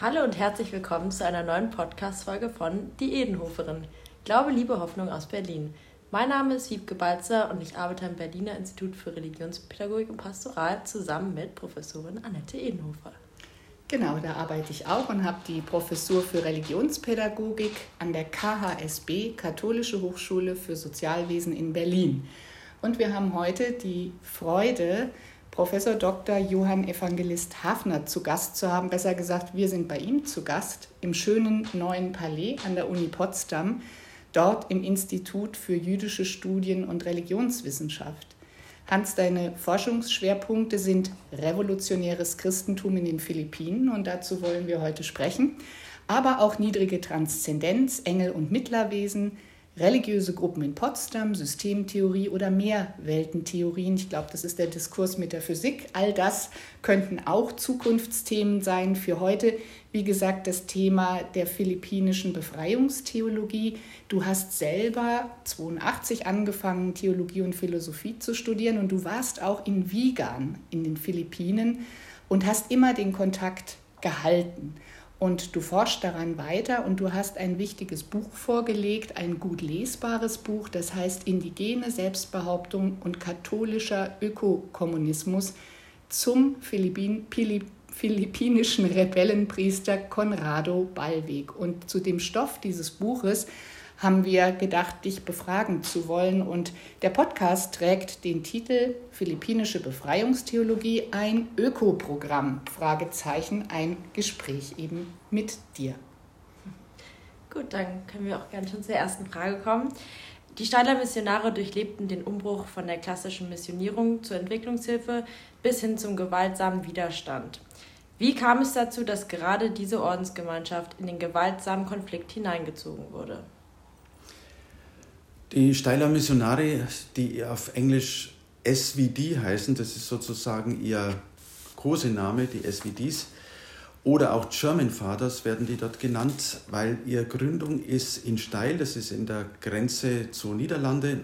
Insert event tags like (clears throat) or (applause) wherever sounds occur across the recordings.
Hallo und herzlich willkommen zu einer neuen Podcast-Folge von Die Edenhoferin. Glaube, Liebe, Hoffnung aus Berlin. Mein Name ist Wiebke Balzer und ich arbeite am Berliner Institut für Religionspädagogik und Pastoral zusammen mit Professorin Annette Edenhofer. Genau, da arbeite ich auch und habe die Professur für Religionspädagogik an der KHSB, Katholische Hochschule für Sozialwesen in Berlin. Und wir haben heute die Freude, Professor Dr. Johann Evangelist Hafner zu Gast zu haben. Besser gesagt, wir sind bei ihm zu Gast im schönen neuen Palais an der Uni Potsdam, dort im Institut für jüdische Studien und Religionswissenschaft. Hans, deine Forschungsschwerpunkte sind revolutionäres Christentum in den Philippinen und dazu wollen wir heute sprechen, aber auch niedrige Transzendenz, Engel und Mittlerwesen, religiöse Gruppen in Potsdam, Systemtheorie oder Mehrweltentheorien. Ich glaube, das ist der Diskurs mit der Physik. All das könnten auch Zukunftsthemen sein für heute. Wie gesagt, das Thema der philippinischen Befreiungstheologie. Du hast selber 82 angefangen, Theologie und Philosophie zu studieren und du warst auch in Vigan in den Philippinen und hast immer den Kontakt gehalten. Und du forschst daran weiter und du hast ein wichtiges Buch vorgelegt, ein gut lesbares Buch, das heißt Indigene Selbstbehauptung und katholischer Ökokommunismus zum Philippin, philippinischen Rebellenpriester Conrado Ballweg. Und zu dem Stoff dieses Buches haben wir gedacht, dich befragen zu wollen. Und der Podcast trägt den Titel Philippinische Befreiungstheologie, ein Ökoprogramm, Fragezeichen, ein Gespräch eben mit dir. Gut, dann können wir auch gerne schon zur ersten Frage kommen. Die Steiler Missionare durchlebten den Umbruch von der klassischen Missionierung zur Entwicklungshilfe bis hin zum gewaltsamen Widerstand. Wie kam es dazu, dass gerade diese Ordensgemeinschaft in den gewaltsamen Konflikt hineingezogen wurde? Die Steiler Missionare, die auf Englisch SVD heißen, das ist sozusagen ihr Kosename, die SVDs, oder auch German Fathers werden die dort genannt, weil ihre Gründung ist in Steil, das ist in der Grenze zu Niederlande,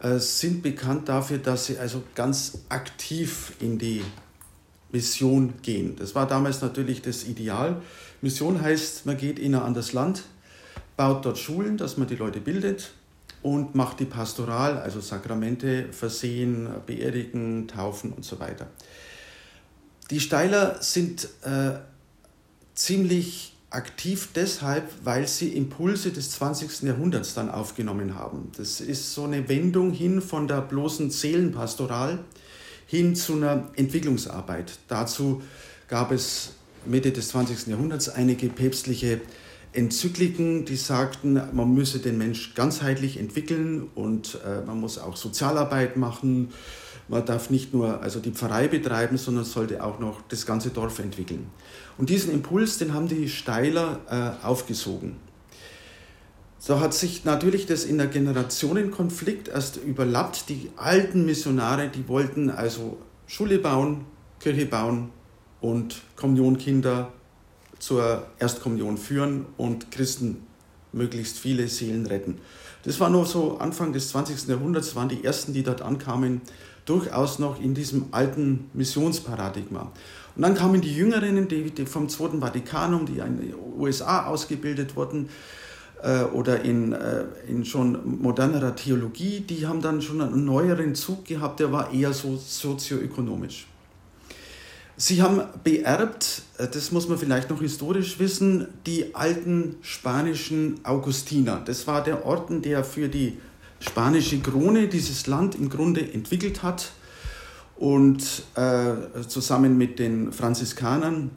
äh, sind bekannt dafür, dass sie also ganz aktiv in die Mission gehen. Das war damals natürlich das Ideal. Mission heißt, man geht in ein anderes Land, baut dort Schulen, dass man die Leute bildet, und macht die Pastoral, also Sakramente versehen, beerdigen, taufen und so weiter. Die Steiler sind äh, ziemlich aktiv deshalb, weil sie Impulse des 20. Jahrhunderts dann aufgenommen haben. Das ist so eine Wendung hin von der bloßen Seelenpastoral hin zu einer Entwicklungsarbeit. Dazu gab es Mitte des 20. Jahrhunderts einige päpstliche Enzykliken, die sagten, man müsse den Mensch ganzheitlich entwickeln und äh, man muss auch Sozialarbeit machen. Man darf nicht nur also die Pfarrei betreiben, sondern sollte auch noch das ganze Dorf entwickeln. Und diesen Impuls, den haben die Steiler äh, aufgesogen. So hat sich natürlich das in der Generationenkonflikt erst überlappt. Die alten Missionare, die wollten also Schule bauen, Kirche bauen und Kommunionkinder zur Erstkommunion führen und Christen möglichst viele Seelen retten. Das war nur so Anfang des 20. Jahrhunderts, waren die ersten, die dort ankamen, durchaus noch in diesem alten Missionsparadigma. Und dann kamen die Jüngerinnen, die, vom Zweiten Vatikanum, die in den USA ausgebildet wurden, äh, oder in, äh, in schon modernerer Theologie, die haben dann schon einen neueren Zug gehabt, der war eher so sozioökonomisch. Sie haben beerbt, äh, das muss man vielleicht noch historisch wissen, die alten spanischen Augustiner. Das war der Orden, der für die spanische Krone dieses Land im Grunde entwickelt hat und äh, zusammen mit den Franziskanern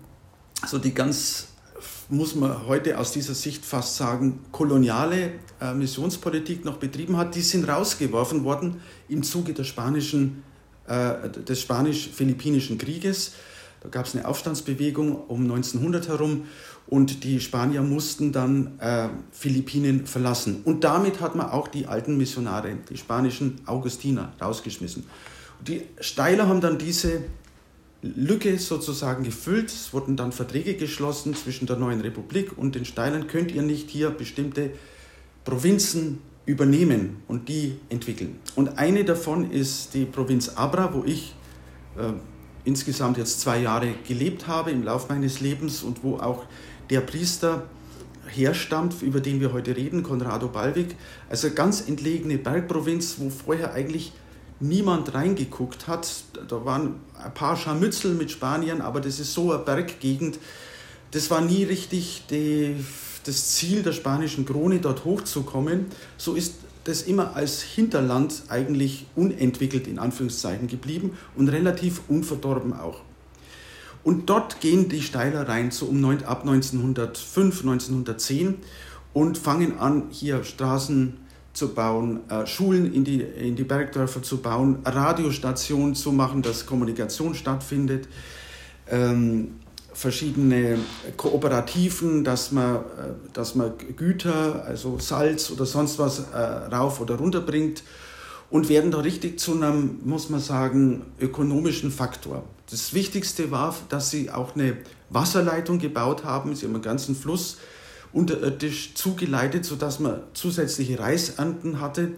so die ganz, muss man heute aus dieser Sicht fast sagen, koloniale äh, Missionspolitik noch betrieben hat. Die sind rausgeworfen worden im Zuge der spanischen, äh, des spanisch-philippinischen Krieges da gab es eine Aufstandsbewegung um 1900 herum und die Spanier mussten dann äh, Philippinen verlassen. Und damit hat man auch die alten Missionare, die spanischen Augustiner, rausgeschmissen. Und die Steiler haben dann diese Lücke sozusagen gefüllt. Es wurden dann Verträge geschlossen zwischen der neuen Republik und den Steilern. Könnt ihr nicht hier bestimmte Provinzen übernehmen und die entwickeln? Und eine davon ist die Provinz Abra, wo ich äh, insgesamt jetzt zwei Jahre gelebt habe im Laufe meines Lebens und wo auch der Priester herstammt, über den wir heute reden, Conrado Balvik, also ganz entlegene Bergprovinz, wo vorher eigentlich niemand reingeguckt hat. Da waren ein paar Scharmützel mit Spaniern, aber das ist so eine Berggegend. Das war nie richtig die, das Ziel der spanischen Krone, dort hochzukommen. So ist das immer als Hinterland eigentlich unentwickelt in Anführungszeichen geblieben und relativ unverdorben auch. Und dort gehen die Steiler rein, so um ab 1905, 1910 und fangen an, hier Straßen zu bauen, äh, Schulen in die, in die Bergdörfer zu bauen, Radiostationen zu machen, dass Kommunikation stattfindet, ähm, verschiedene Kooperativen, dass man, äh, dass man Güter, also Salz oder sonst was äh, rauf oder runter bringt und werden da richtig zu einem, muss man sagen, ökonomischen Faktor. Das Wichtigste war, dass sie auch eine Wasserleitung gebaut haben. Sie haben einen ganzen Fluss unterirdisch zugeleitet, sodass man zusätzliche Reisernten hatte.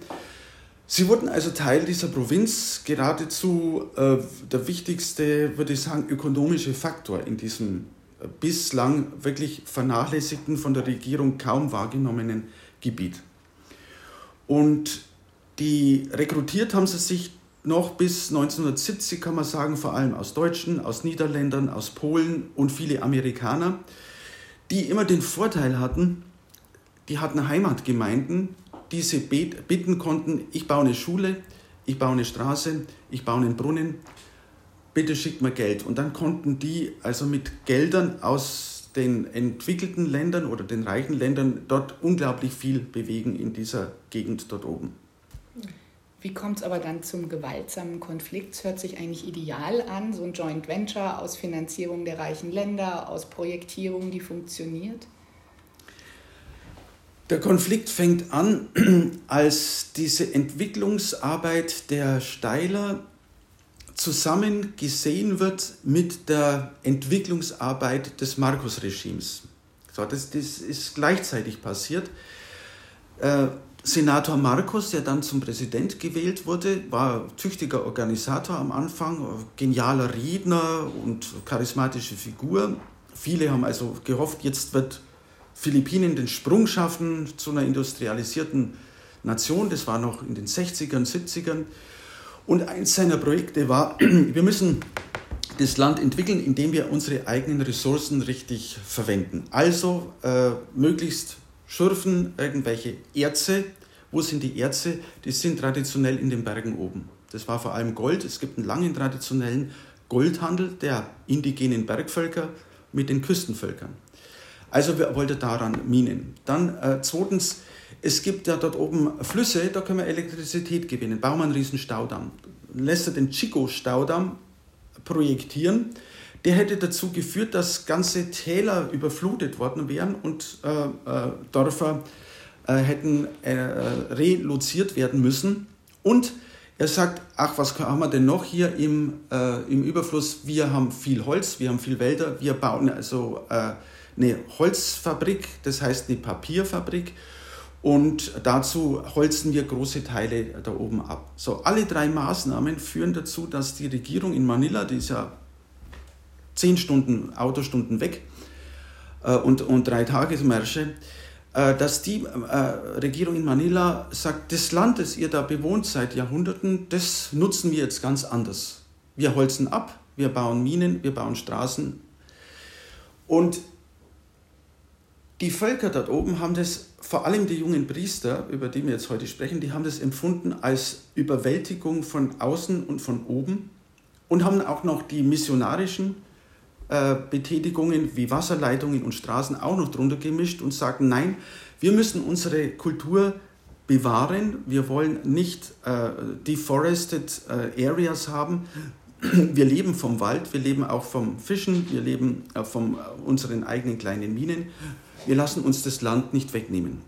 Sie wurden also Teil dieser Provinz, geradezu äh, der wichtigste, würde ich sagen, ökonomische Faktor in diesem äh, bislang wirklich vernachlässigten, von der Regierung kaum wahrgenommenen Gebiet. Und die rekrutiert haben sie sich noch bis 1970, kann man sagen, vor allem aus Deutschen, aus Niederländern, aus Polen und viele Amerikaner, die immer den Vorteil hatten, die hatten Heimatgemeinden, die sie bitten konnten, ich baue eine Schule, ich baue eine Straße, ich baue einen Brunnen, bitte schickt mir Geld. Und dann konnten die also mit Geldern aus den entwickelten Ländern oder den reichen Ländern dort unglaublich viel bewegen in dieser Gegend dort oben. Wie kommt es aber dann zum gewaltsamen Konflikt? Es hört sich eigentlich ideal an, so ein Joint Venture aus Finanzierung der reichen Länder, aus Projektierung, die funktioniert. Der Konflikt fängt an, (clears throat) als diese Entwicklungsarbeit der Steiler zusammen gesehen wird mit der Entwicklungsarbeit des Markus-Regimes. So, das, das ist gleichzeitig passiert. Äh, Senator Marcos, der dann zum Präsident gewählt wurde, war tüchtiger Organisator am Anfang, genialer Redner und charismatische Figur. Viele haben also gehofft, jetzt wird Philippinen den Sprung schaffen zu einer industrialisierten Nation. Das war noch in den 60ern, 70ern. Und eins seiner Projekte war, (clears throat) wir müssen das Land entwickeln, indem wir unsere eigenen Ressourcen richtig verwenden. Also äh, möglichst schürfen irgendwelche Erze. Wo sind die Erze? Die sind traditionell in den Bergen oben. Das war vor allem Gold. Es gibt einen langen traditionellen Goldhandel der indigenen Bergvölker mit den Küstenvölkern. Also wir wollten daran minen. Dann äh, zweitens, es gibt ja dort oben Flüsse, da können wir Elektrizität gewinnen. Bauen wir einen riesen Staudamm. Lässt er den Chico-Staudamm projektieren der hätte dazu geführt, dass ganze Täler überflutet worden wären und äh, äh, Dörfer äh, hätten äh, reloziert werden müssen. Und er sagt, ach, was haben wir denn noch hier im, äh, im Überfluss? Wir haben viel Holz, wir haben viel Wälder, wir bauen also äh, eine Holzfabrik, das heißt eine Papierfabrik. Und dazu holzen wir große Teile da oben ab. So, alle drei Maßnahmen führen dazu, dass die Regierung in Manila, die ist ja zehn Stunden Autostunden weg äh, und, und drei Tagesmärsche, äh, dass die äh, Regierung in Manila sagt, das Land, das ihr da bewohnt seit Jahrhunderten, das nutzen wir jetzt ganz anders. Wir holzen ab, wir bauen Minen, wir bauen Straßen. Und die Völker dort oben haben das, vor allem die jungen Priester, über die wir jetzt heute sprechen, die haben das empfunden als Überwältigung von außen und von oben und haben auch noch die missionarischen äh, Betätigungen wie Wasserleitungen und Straßen auch noch drunter gemischt und sagen, nein, wir müssen unsere Kultur bewahren, wir wollen nicht äh, deforested äh, Areas haben. Wir leben vom Wald, wir leben auch vom Fischen, wir leben äh, von äh, unseren eigenen kleinen Minen. Wir lassen uns das Land nicht wegnehmen.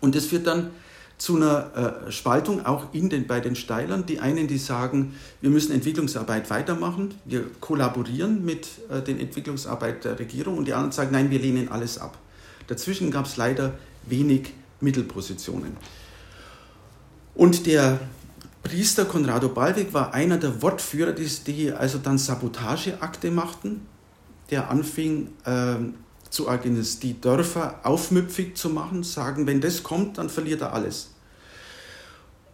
Und das führt dann zu einer äh, Spaltung auch in den, bei den Steilern. Die einen, die sagen, wir müssen Entwicklungsarbeit weitermachen, wir kollaborieren mit äh, den Entwicklungsarbeit der Regierung und die anderen sagen, nein, wir lehnen alles ab. Dazwischen gab es leider wenig Mittelpositionen. Und der Priester Conrado Ballweg war einer der Wortführer, die, also dann Sabotageakte machten, der anfing äh, zu die Dörfer aufmüpfig zu machen, sagen, wenn das kommt, dann verliert er alles.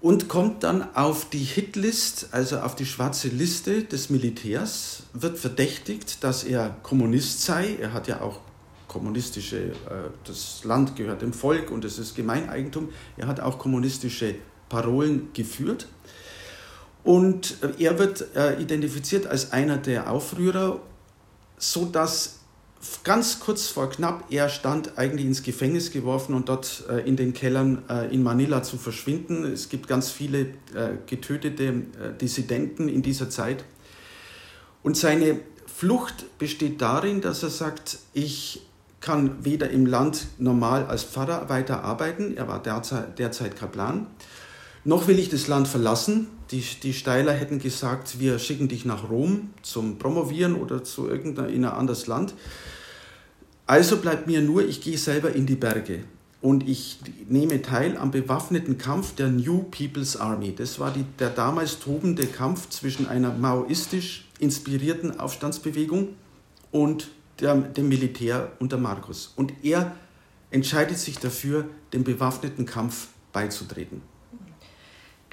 Und kommt dann auf die Hitlist, also auf die schwarze Liste des Militärs, wird verdächtigt, dass er Kommunist sei. Er hat ja auch kommunistische, äh, das Land gehört dem Volk und es ist Gemeineigentum. Er hat auch kommunistische Parolen geführt. Und äh, er wird äh, identifiziert als einer der Aufrührer, sodass ganz kurz vor knapp er stand eigentlich ins Gefängnis geworfen und dort äh, in den Kellern in Manila zu verschwinden. Es gibt ganz viele getötete Dissidenten in dieser Zeit. Und seine Flucht besteht darin, dass er sagt, ich kann weder im Land normal als Pfarrer weiter arbeiten, er war derzeit, derzeit Kaplan, noch will ich das Land verlassen. Die, die Steiler hätten gesagt, wir schicken dich nach Rom zum Promovieren oder zu irgendein anderes Land. Also bleibt mir nur, ich gehe selber in die Berge und ich nehme teil am bewaffneten Kampf der New People's Army. Das war die, der damals tobende Kampf zwischen einer maoistisch inspirierten Aufstandsbewegung und der, dem Militär unter Markus. Und er entscheidet sich dafür, dem bewaffneten Kampf beizutreten.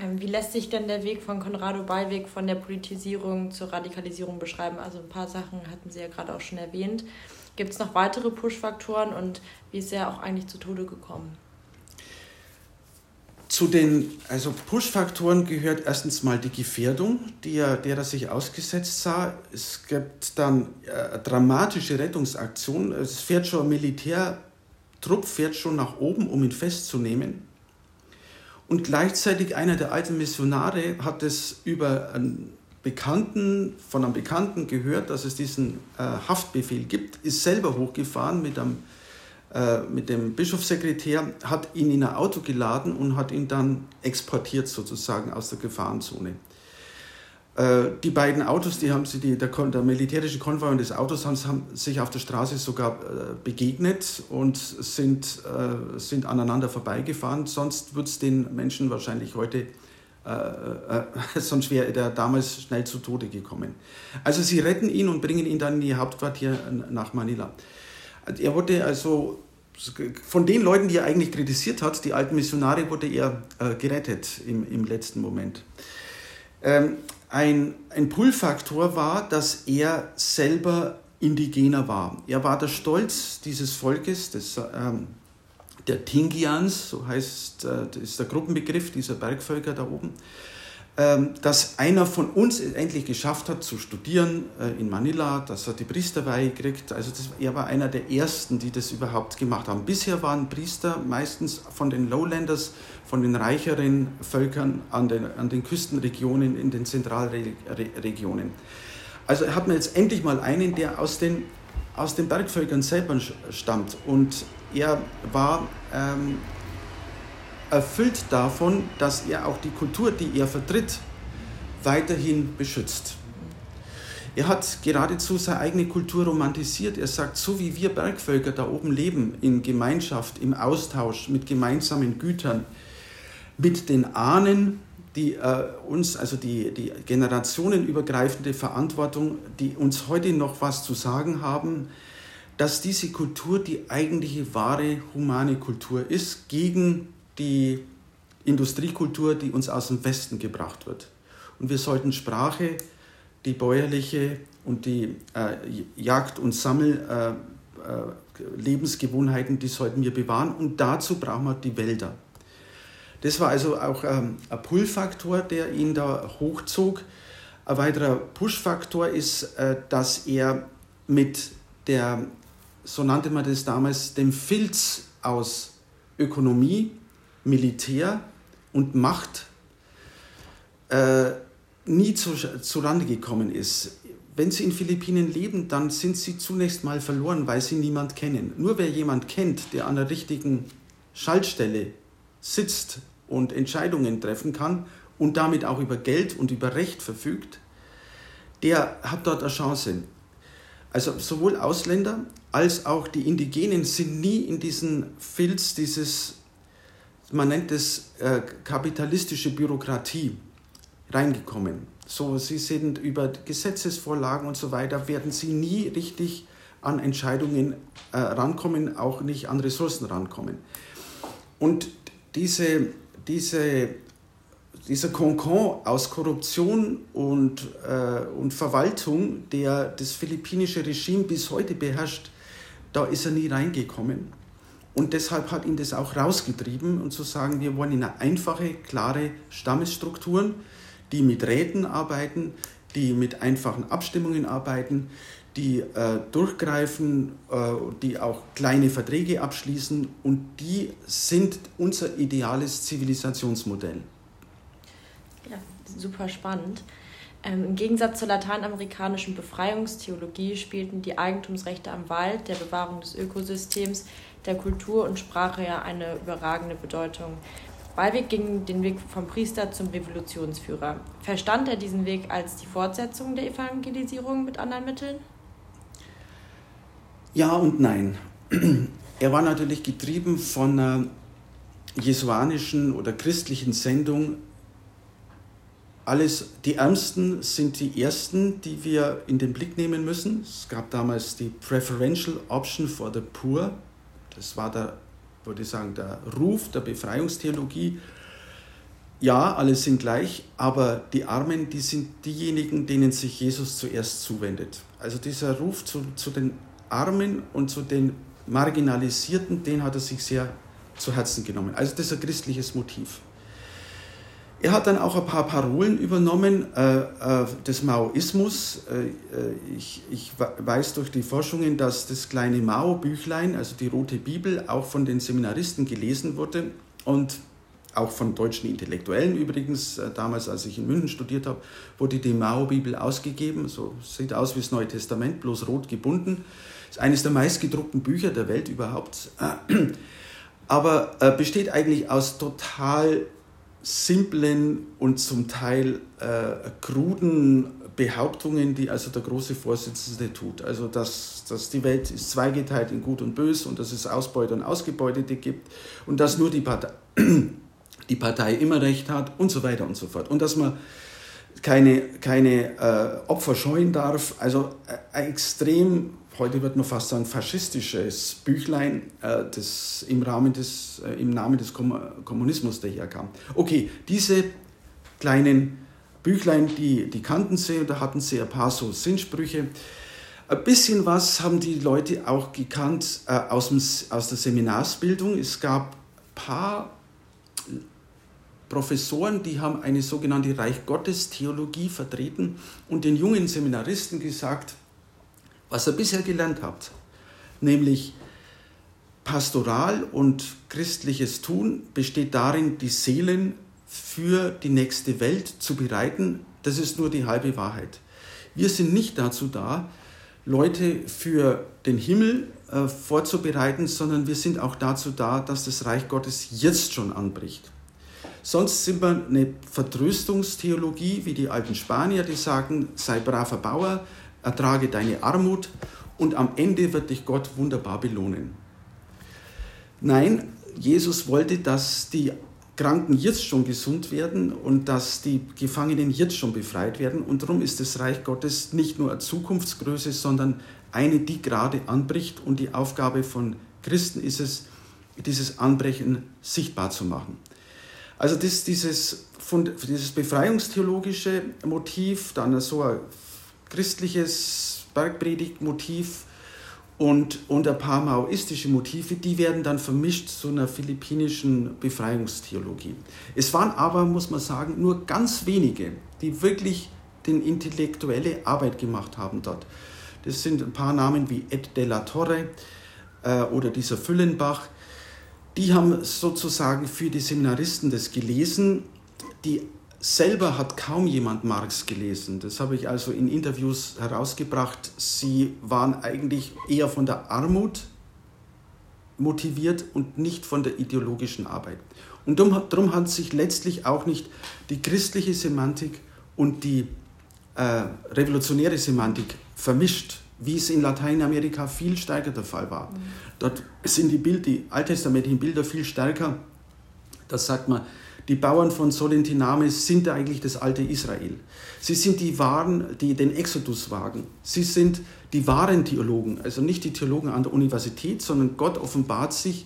Ähm, wie lässt sich denn der Weg von Conrado Ballweg von der Politisierung zur Radikalisierung beschreiben? Also ein paar Sachen hatten Sie ja gerade auch schon erwähnt. Gibt es noch weitere Push-Faktoren und wie ist er auch eigentlich zu Tode gekommen? Zu den also Push-Faktoren gehört erstens mal die Gefährdung, die er, der er sich ausgesetzt sah. Es gibt dann äh, dramatische Rettungsaktionen. Es fährt schon ein Militärtrupp fährt schon nach oben, um ihn festzunehmen. Und gleichzeitig einer der alten Missionare hat es über einen Bekannten, von einem Bekannten gehört, dass es diesen äh, Haftbefehl gibt, ist selber hochgefahren mit, einem, äh, mit dem Bischofssekretär, hat ihn in ein Auto geladen und hat ihn dann exportiert sozusagen aus der Gefahrenzone. Äh, die beiden Autos, die haben sie, die, der, der militärische Konvoi und das Autos haben, haben sich auf der Straße sogar äh, begegnet und sind, äh, sind aneinander vorbeigefahren. Sonst würde es den Menschen wahrscheinlich heute, äh, äh, (laughs) sonst wäre er damals schnell zu Tode gekommen. Also sie retten ihn und bringen ihn dann in ihr Hauptquartier nach Manila. Er wurde also von den Leuten, die er eigentlich kritisiert hat, die alten Missionare, wurde er äh, gerettet im, im letzten Moment. Ähm, ein, ein Pull-Faktor war, dass er selber Indigener war. Er war der Stolz dieses Volkes, des, ähm, der Tingians, so heißt äh, ist der Gruppenbegriff dieser Bergvölker da oben, dass einer von uns endlich geschafft hat zu studieren äh, in Manila, dass er die Priesterweihe kriegt. Also das, er war einer der ersten, die das überhaupt gemacht haben. Bisher waren Priester meistens von den Lowlanders von den reicheren Völkern an den, an den Küstenregionen, in den Zentralregionen. Also hat man jetzt endlich mal einen, der aus den, aus den Bergvölkern selber stammt. Und er war ähm, erfüllt davon, dass er auch die Kultur, die er vertritt, weiterhin beschützt. Er hat geradezu seine eigene Kultur romantisiert. Er sagt, so wie wir Bergvölker da oben leben, in Gemeinschaft, im Austausch, mit gemeinsamen Gütern, mit den Ahnen, die äh, uns, also die, die generationenübergreifende Verantwortung, die uns heute noch was zu sagen haben, dass diese Kultur die eigentliche wahre humane Kultur ist, gegen die Industriekultur, die uns aus dem Westen gebracht wird. Und wir sollten Sprache, die bäuerliche und die äh, Jagd- und Sammellebensgewohnheiten, äh, die sollten wir bewahren. Und dazu brauchen wir die Wälder. Das war also auch ähm, ein Pull-Faktor, der ihn da hochzog. Ein weiterer Push-Faktor ist, äh, dass er mit der, so nannte man das damals, dem Filz aus Ökonomie, Militär und Macht äh, nie zu, zurande gekommen ist. Wenn Sie in Philippinen leben, dann sind Sie zunächst mal verloren, weil Sie niemand kennen. Nur wer jemand kennt, der an der richtigen Schaltstelle sitzt und Entscheidungen treffen kann und damit auch über Geld und über Recht verfügt, der hat dort eine Chance. Also sowohl Ausländer als auch die Indigenen sind nie in diesen Filz dieses, man nennt es äh, kapitalistische Bürokratie. reingekommen. So, sie sind über Gesetzesvorlagen und so weiter, werden sie nie richtig an Entscheidungen äh, rankommen, auch nicht an Ressourcen rankommen. Und diese, diese, dieser Konkon aus Korruption und, äh, und Verwaltung, der das philippinische Regime bis heute beherrscht, da ist er nie reingekommen. Und deshalb hat ihn das auch rausgetrieben und zu sagen, wir wollen in eine einfache, klare Stammesstrukturen, die mit Räten arbeiten, die mit einfachen Abstimmungen arbeiten, die äh, durchgreifen, äh, die auch kleine Verträge abschließen und die sind unser ideales Zivilisationsmodell. Ja, super spannend. Ähm, Im Gegensatz zur lateinamerikanischen Befreiungstheologie spielten die Eigentumsrechte am Wald, der Bewahrung des Ökosystems, der Kultur und Sprache ja eine überragende Bedeutung. Ballweg ging den Weg vom Priester zum Revolutionsführer. Verstand er diesen Weg als die Fortsetzung der Evangelisierung mit anderen Mitteln? Ja und nein. (clears throat) Er war natürlich getrieben von einer jesuanischen oder christlichen Sendung. Alles, die Ärmsten sind die Ersten, die wir in den Blick nehmen müssen. Es gab damals die Preferential Option for the Poor. Das war der, würde ich sagen, der Ruf der Befreiungstheologie. Ja, alle sind gleich, aber die Armen, die sind diejenigen, denen sich Jesus zuerst zuwendet. Also dieser Ruf zu, zu den Armen und zu den Marginalisierten, den hat er sich sehr zu Herzen genommen. Also das ist ein christliches Motiv. Er hat dann auch ein paar Parolen übernommen äh, äh, des Maoismus. Äh, äh ich, ich, weiß durch die Forschungen, dass das kleine Mao-Büchlein, also die Rote Bibel, auch von den Seminaristen gelesen wurde und auch von deutschen Intellektuellen übrigens. Äh, damals, als ich in München studiert habe, wurde die Mao-Bibel ausgegeben. So sieht aus wie das Neue Testament, bloß rot gebunden. Ist eines der meistgedruckten Bücher der Welt überhaupt. (clears throat) Aber äh, besteht eigentlich aus total simplen und zum Teil äh, kruden Behauptungen, die also der große Vorsitzende tut. Also, dass, dass die Welt ist zweigeteilt in Gut und Bös und dass es Ausbeuter und Ausgebeutete gibt und dass nur die Partei, (clears throat) die Partei immer recht hat und so weiter und so fort. Und dass man keine, keine äh, Opfer scheuen darf. Also äh, extrem heute wird man fast sagen, faschistisches Büchlein, äh, das im, Rahmen des, äh, im Namen des Kommunismus daherkam. Okay, diese kleinen Büchlein, die, die kannten sie da hatten sie ein paar so Sinnsprüche. Ein bisschen was haben die Leute auch gekannt äh, aus, dem, aus der Seminarsbildung. Es gab ein paar Professoren, die haben eine sogenannte Reich Gottes Theologie vertreten und den jungen Seminaristen gesagt, was ihr bisher gelernt habt, nämlich Pastoral und christliches Tun besteht darin, die Seelen für die nächste Welt zu bereiten. Das ist nur die halbe Wahrheit. Wir sind nicht dazu da, Leute für den Himmel äh, vorzubereiten, sondern wir sind auch dazu da, dass das Reich Gottes jetzt schon anbricht. Sonst sind wir eine Vertröstungstheologie wie die alten Spanier, die sagen, sei braver Bauer, ertrage deine Armut und am Ende wird dich Gott wunderbar belohnen. Nein, Jesus wollte, dass die Kranken jetzt schon gesund werden und dass die Gefangenen jetzt schon befreit werden. Und darum ist das Reich Gottes nicht nur eine Zukunftsgröße, sondern eine, die gerade anbricht. Und die Aufgabe von Christen ist es, dieses Anbrechen sichtbar zu machen. Also das, dieses, dieses befreiungstheologische Motiv, dann so ein christliches Bergpredigtmotiv und, und ein paar maoistische Motive, die werden dann vermischt zu einer philippinischen Befreiungstheologie. Es waren aber, muss man sagen, nur ganz wenige, die wirklich den intellektuelle Arbeit gemacht haben dort. Das sind ein paar Namen wie Ed de la Torre äh, oder dieser Füllenbach. Die haben sozusagen für die Seminaristen das gelesen, die Selber hat kaum jemand Marx gelesen. Das habe ich also in Interviews herausgebracht. Sie waren eigentlich eher von der Armut motiviert und nicht von der ideologischen Arbeit. Und darum hat sich letztlich auch nicht die christliche Semantik und die äh, revolutionäre Semantik vermischt, wie es in Lateinamerika viel stärker der Fall war. Mhm. Dort sind die, Bild, die alttestamentlichen Bilder viel stärker. Das sagt man, Die Bauern von Solentiname sind eigentlich das alte Israel. Sie sind die wahren, die den Exodus wagen. Sie sind die wahren Theologen, also nicht die Theologen an der Universität, sondern Gott offenbart sich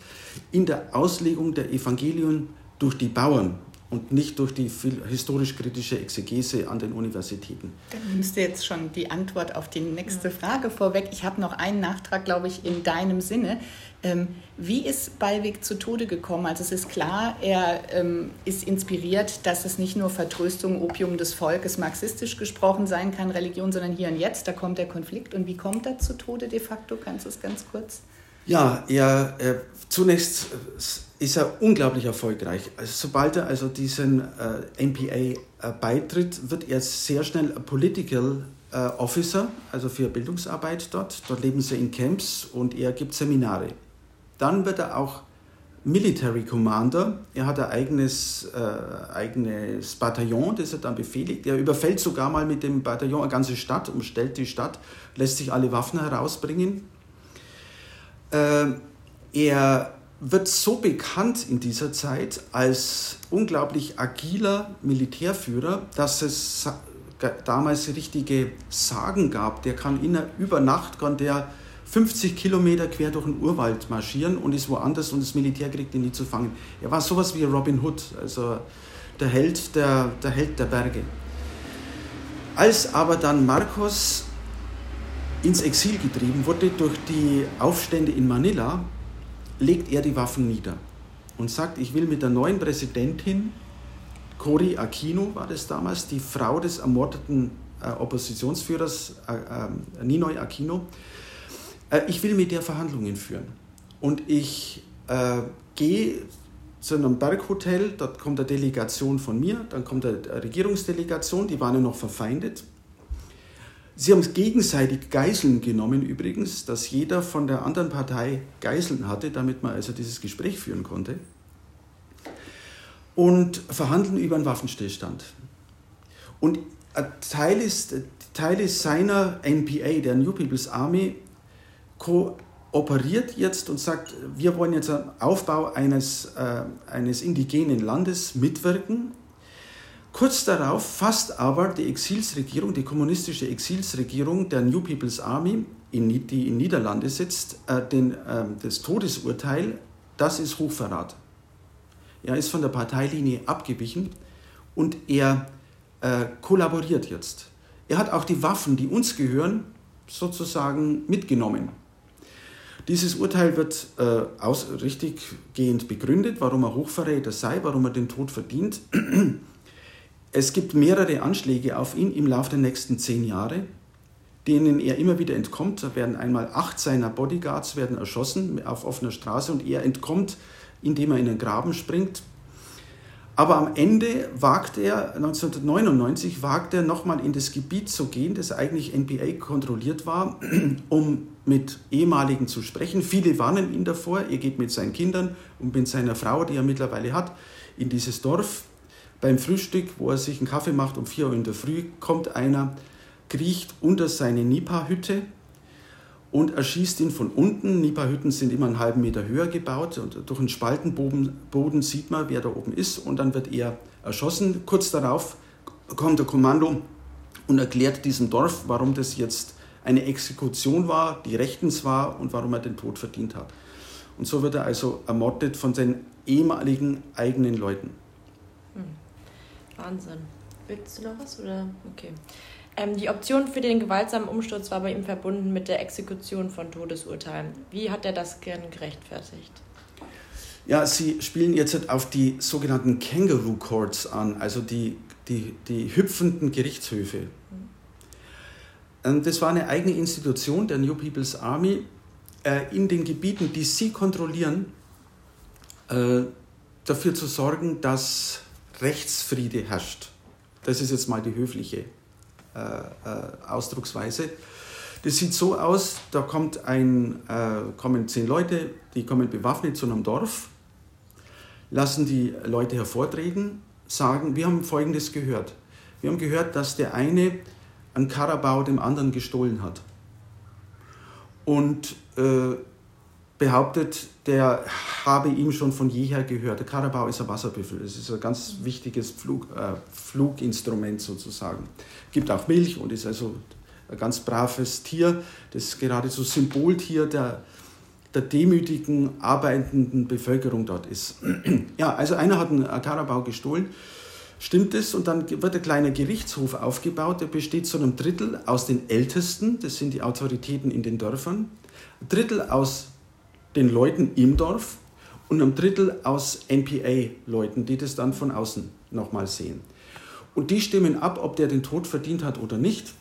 in der Auslegung der Evangelien durch die Bauern und nicht durch die historisch-kritische Exegese an den Universitäten. Dann nimmst du jetzt schon die Antwort auf die nächste Frage vorweg. Ich habe noch einen Nachtrag, glaube ich, in deinem Sinne. Ähm, wie ist Ballweg zu Tode gekommen? Also es ist klar, er ähm, ist inspiriert, dass es nicht nur Vertröstung, Opium des Volkes, marxistisch gesprochen sein kann, Religion, sondern hier und jetzt, da kommt der Konflikt. Und wie kommt er zu Tode de facto? Kannst du es ganz kurz? Ja, er, er zunächst ist er unglaublich erfolgreich. Also sobald er also diesen äh, MPA äh, beitritt, wird er sehr schnell Political äh, Officer, also für Bildungsarbeit dort. Dort leben sie in Camps und er gibt Seminare. Dann wird er auch Military Commander. Er hat ein eigenes, äh, eigenes Bataillon, das er dann befehligt. Er überfällt sogar mal mit dem Bataillon eine ganze Stadt, umstellt die Stadt, lässt sich alle Waffen herausbringen. Äh, er wird so bekannt in dieser Zeit als unglaublich agiler Militärführer, dass es damals richtige Sagen gab. Der kann in, über Nacht kann der 50 Kilometer quer durch den Urwald marschieren und ist woanders und das Militär kriegt ihn nie zu fangen. Er war sowas wie Robin Hood, also der Held der, der Held der Berge. Als aber dann Marcos ins Exil getrieben wurde durch die Aufstände in Manila, legt er die Waffen nieder und sagt, ich will mit der neuen Präsidentin, Cory Aquino war das damals, die Frau des ermordeten äh, Oppositionsführers äh, äh, Ninoy Aquino, ich will mit der Verhandlungen führen. Und ich äh, gehe zu einem Berghotel, dort kommt eine Delegation von mir, dann kommt eine Regierungsdelegation, die waren ja noch verfeindet. Sie haben gegenseitig Geiseln genommen übrigens, dass jeder von der anderen Partei Geiseln hatte, damit man also dieses Gespräch führen konnte. Und verhandeln über einen Waffenstillstand. Und Teil ist, Teile seiner NPA, der New People's Army, kooperiert jetzt und sagt, wir wollen jetzt am Aufbau eines, äh, eines indigenen Landes mitwirken Kurz darauf fasst aber die Exilsregierung, die kommunistische Exilsregierung der New People's Army, in, die in Niederlande sitzt, äh, den, äh, das Todesurteil, das ist Hochverrat. Er ist von der Parteilinie abgewichen und er äh, kollaboriert jetzt. Er hat auch die Waffen, die uns gehören, sozusagen mitgenommen. Dieses Urteil wird äh, aus, richtiggehend begründet, warum er Hochverräter sei, warum er den Tod verdient. Es gibt mehrere Anschläge auf ihn im Laufe der nächsten zehn Jahre, denen er immer wieder entkommt. Da werden einmal acht seiner Bodyguards werden erschossen auf offener Straße und er entkommt, indem er in den Graben springt. Aber am Ende wagt er, 1999 wagt er nochmal in das Gebiet zu gehen, das eigentlich NBA kontrolliert war, (clears throat) um mit ehemaligen zu sprechen. Viele warnen ihn davor, er geht mit seinen Kindern und mit seiner Frau, die er mittlerweile hat, in dieses Dorf beim Frühstück, wo er sich einen Kaffee macht um 4 Uhr in der Früh, kommt einer, kriecht unter seine Nipa-Hütte und erschießt ihn von unten. Nipa-Hütten sind immer einen halben Meter höher gebaut und durch einen Spaltenboden Boden sieht man, wer da oben ist und dann wird er erschossen. Kurz darauf kommt der Kommando und erklärt diesem Dorf, warum das jetzt eine Exekution war, die rechtens war und warum er den Tod verdient hat. Und so wird er also ermordet von seinen ehemaligen eigenen Leuten. Hm. Wahnsinn. Willst du noch was? Oder? Okay. Ähm, die Option für den gewaltsamen Umsturz war bei ihm verbunden mit der Exekution von Todesurteilen. Wie hat er das gern gerechtfertigt? Ja, Sie spielen jetzt auf die sogenannten Kangaroo Courts an, also die, die, die hüpfenden Gerichtshöfe. Mhm. Das war eine eigene Institution der New People's Army äh, in den Gebieten, die Sie kontrollieren, äh, dafür zu sorgen, dass Rechtsfriede herrscht. Das ist jetzt mal die höfliche äh, äh, Ausdrucksweise. Das sieht so aus, da kommt ein, äh, kommen zehn Leute, die kommen bewaffnet zu einem Dorf, lassen die Leute hervortreten, sagen, wir haben Folgendes gehört. Wir haben gehört, dass der eine einen Karabau dem anderen gestohlen hat. Und äh, behauptet, der habe ihm schon von jeher gehört. Der Karabau ist ein Wasserbüffel. Es ist ein ganz wichtiges Flug, äh, Fluginstrument sozusagen. Gibt auch Milch und ist also ein ganz braves Tier, das geradezu Symboltier der, der demütigen, arbeitenden Bevölkerung dort ist. (clears throat) ja, also einer hat einen Karabau gestohlen, stimmt es, und dann wird ein kleiner Gerichtshof aufgebaut, der besteht zu einem Drittel aus den Ältesten, das sind die Autoritäten in den Dörfern, ein Drittel aus den Leuten im Dorf und ein Drittel aus NPA-Leuten, die das dann von außen nochmal sehen. Und die stimmen ab, ob der den Tod verdient hat oder nicht.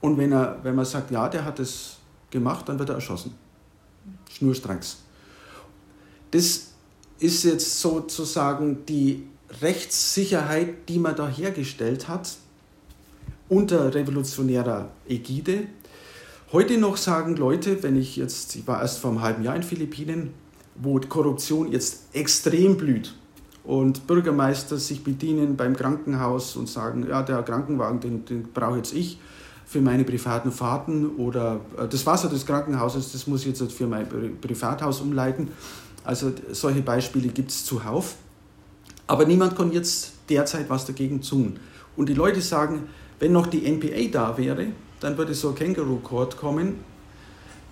Und wenn, er, wenn man sagt, ja, der hat es gemacht, dann wird er erschossen. Schnurstracks. Das ist jetzt sozusagen die Rechtssicherheit, die man da hergestellt hat, unter revolutionärer Ägide. Heute noch sagen Leute, wenn ich jetzt, ich war erst vor einem halben Jahr in Philippinen, wo Korruption jetzt extrem blüht und Bürgermeister sich bedienen beim Krankenhaus und sagen, ja, der Krankenwagen, den, den brauche jetzt ich für meine privaten Fahrten oder äh, das Wasser des Krankenhauses, das muss ich jetzt für mein Privathaus umleiten. Also solche Beispiele gibt es zuhauf. Aber niemand kann jetzt derzeit was dagegen tun. Und die Leute sagen, wenn noch die NPA da wäre, dann würde so ein Kangaroo Court kommen.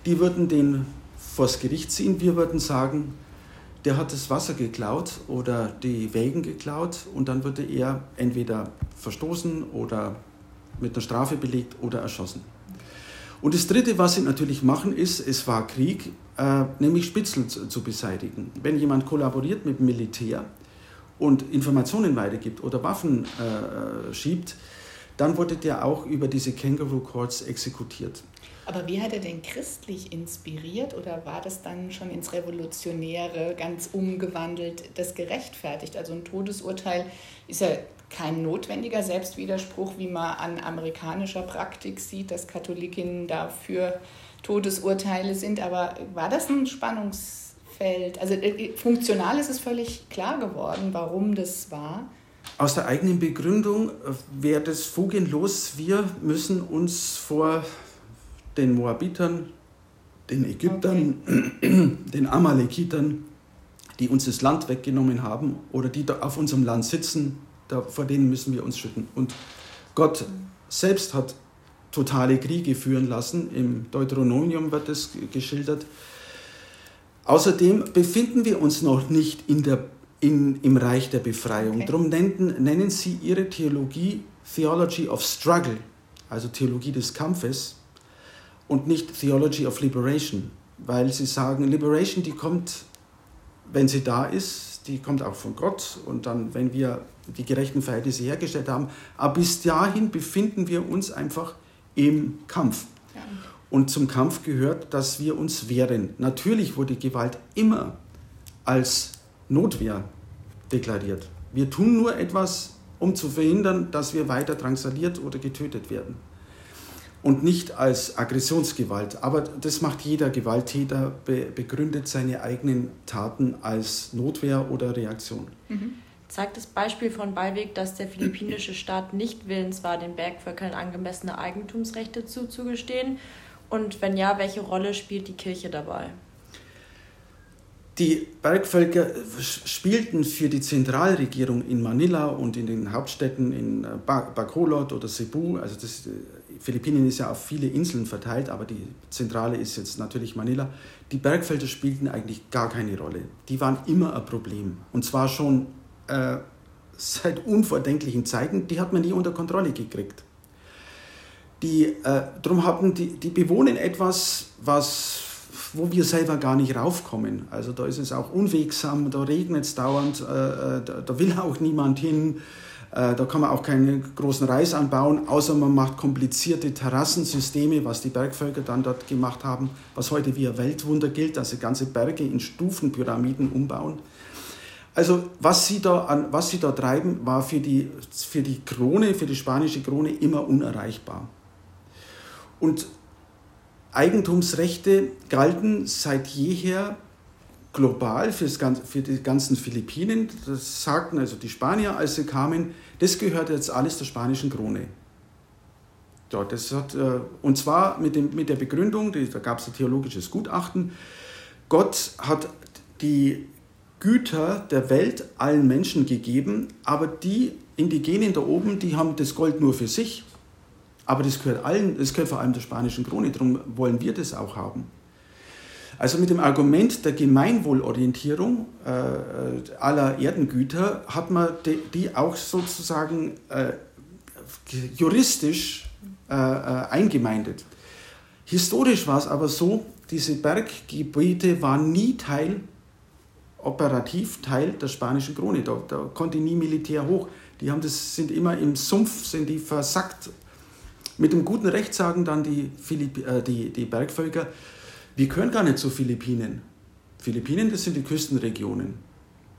Die würden den vors Gericht ziehen. Wir würden sagen, der hat das Wasser geklaut oder die Wägen geklaut und dann würde er entweder verstoßen oder mit einer Strafe belegt oder erschossen. Und das Dritte, was sie natürlich machen, ist, es war Krieg, äh, nämlich Spitzel zu, zu, beseitigen. Wenn jemand kollaboriert mit dem Militär und Informationen weitergibt oder Waffen äh, schiebt, dann wurde der auch über diese Kangaroo Courts exekutiert. Aber wie hat er denn christlich inspiriert oder war das dann schon ins Revolutionäre ganz umgewandelt, das gerechtfertigt? Also ein Todesurteil ist ja kein notwendiger Selbstwiderspruch, wie man an amerikanischer Praktik sieht, dass Katholikinnen dafür Todesurteile sind. Aber war das ein Spannungsfeld? Also äh, funktional ist es völlig klar geworden, warum das war. Aus der eigenen Begründung äh, wäre das fugenlos. Wir müssen uns vor den Moabitern, den Ägyptern, okay. den Amalekitern, die uns das Land weggenommen haben oder die da auf unserem Land sitzen, da, vor denen müssen wir uns schütten. Und Gott selbst hat totale Kriege führen lassen. Im Deuteronomium wird es geschildert. Außerdem befinden wir uns noch nicht in der, in, im Reich der Befreiung. Okay. Darum nennen, nennen sie ihre Theologie Theology of Struggle, also Theologie des Kampfes und nicht Theology of Liberation, weil sie sagen, Liberation, die kommt, wenn sie da ist, die kommt auch von Gott und dann, wenn wir die gerechten Verhältnisse hergestellt haben. Aber bis dahin befinden wir uns einfach im Kampf. Und zum Kampf gehört, dass wir uns wehren. Natürlich wurde Gewalt immer als Notwehr deklariert. Wir tun nur etwas, um zu verhindern, dass wir weiter drangsaliert oder getötet werden. Und nicht als Aggressionsgewalt. Aber das macht jeder Gewalttäter, begründet seine eigenen Taten als Notwehr oder Reaktion. Mhm zeigt das Beispiel von Beiweg, dass der philippinische Staat nicht willens war, den Bergvölkern angemessene Eigentumsrechte zuzugestehen? Und wenn ja, welche Rolle spielt die Kirche dabei? Die Bergvölker spielten für die Zentralregierung in Manila und in den Hauptstädten in Bacolod oder Cebu, also das, Philippinen ist ja auf viele Inseln verteilt, aber die Zentrale ist jetzt natürlich Manila. Die Bergfelder spielten eigentlich gar keine Rolle. Die waren immer ein Problem. Und zwar schon äh, seit unvordenklichen Zeiten, die hat man nie unter Kontrolle gekriegt. Die, äh, darum haben die, die bewohnen etwas, was, wo wir selber gar nicht raufkommen. Also da ist es auch unwegsam, da regnet es dauernd, äh, äh, da, da, will auch niemand hin. Äh, da kann man auch keinen großen Reis anbauen, außer man macht komplizierte Terrassensysteme, was die Bergvölker dann dort gemacht haben, was heute wie ein Weltwunder gilt, dass sie ganze Berge in Stufenpyramiden umbauen. Also was sie da, an, was sie da treiben, war für die, für die Krone, für die spanische Krone immer unerreichbar. Und Eigentumsrechte galten seit jeher global für, das, für die ganzen Philippinen. Das sagten also die Spanier, als sie kamen, das gehört jetzt alles der spanischen Krone. Ja, das hat, äh, und zwar mit, dem, mit der Begründung, da gab es ein theologisches Gutachten, Gott hat die Güter der Welt allen Menschen gegeben, aber die Indigenen da oben, die haben das Gold nur für sich. Aber das gehört allen, das gehört vor allem der spanischen Krone, darum wollen wir das auch haben. Also mit dem Argument der Gemeinwohlorientierung äh, aller Erdengüter hat man die, die auch sozusagen äh, juristisch äh, äh eingemeindet. Historisch war es aber so, diese Berggebiete waren nie Teil, operativ Teil der spanischen Krone. Da, da konnte nie Militär hoch. Die haben das, sind immer im Sumpf, sind die versackt. Mit dem guten Recht sagen dann die, Philipp, äh, die, die Bergvölker, wir können gar nicht zu Philippinen. Philippinen, das sind die Küstenregionen.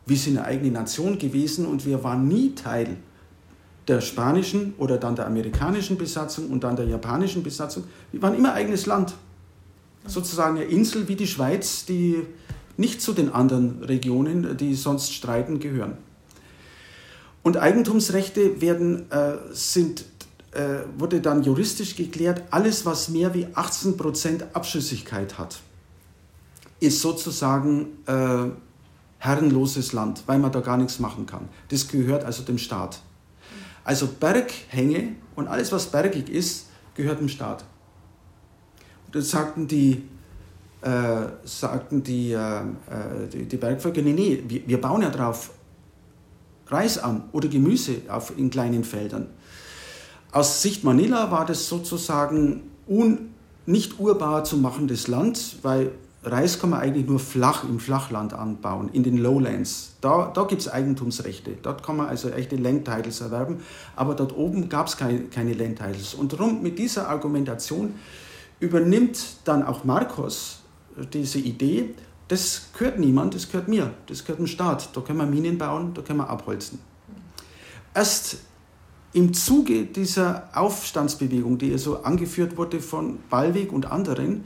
Wir sind eine eigene Nation gewesen und wir waren nie Teil der spanischen oder dann der amerikanischen Besatzung und dann der japanischen Besatzung. Wir waren immer eigenes Land. Sozusagen eine Insel wie die Schweiz, die nicht zu den anderen Regionen, die sonst streiten, gehören. Und Eigentumsrechte werden, äh, sind, wurde dann juristisch geklärt, alles, was mehr wie 18% Abschüssigkeit hat, ist sozusagen äh, herrenloses Land, weil man da gar nichts machen kann. Das gehört also dem Staat. Also Berghänge und alles, was bergig ist, gehört dem Staat. Und das sagten die, äh, sagten die, äh, äh, die, die, Bergvölker, nee, nee, wir, wir bauen ja drauf Reis an oder Gemüse auf, in kleinen Feldern. Aus Sicht Manila war das sozusagen un, nicht urbar zu machendes Land, weil Reis kann man eigentlich nur flach im Flachland anbauen, in den Lowlands. Da, da gibt es Eigentumsrechte. Dort kann man also echte Land Titles erwerben, aber dort oben gab es keine, keine Land Titles. Und darum mit dieser Argumentation übernimmt dann auch Marcos diese Idee, das gehört niemand, das gehört mir, das gehört dem Staat. Da können wir Minen bauen, da können wir abholzen. Erst im Zuge dieser Aufstandsbewegung, die so angeführt wurde von Ballweg und anderen,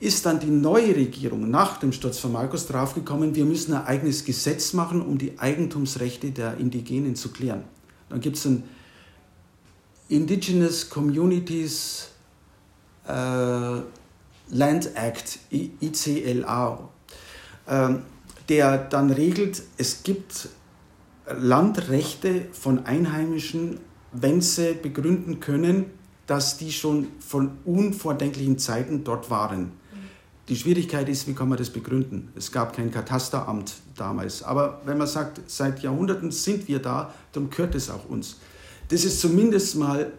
ist dann die neue Regierung nach dem Sturz von Markus draufgekommen, wir müssen ein eigenes Gesetz machen, um die Eigentumsrechte der Indigenen zu klären. Dann gibt es ein Indigenous Communities äh, Land Act, ICLA, äh, der dann regelt, es gibt Landrechte von Einheimischen, wenn sie begründen können, dass die schon von unvordenklichen Zeiten dort waren. Die Schwierigkeit ist, wie kann man das begründen? Es gab kein Katasteramt damals. Aber wenn man sagt, seit Jahrhunderten sind wir da, dann gehört es auch uns. Das ist zumindest mal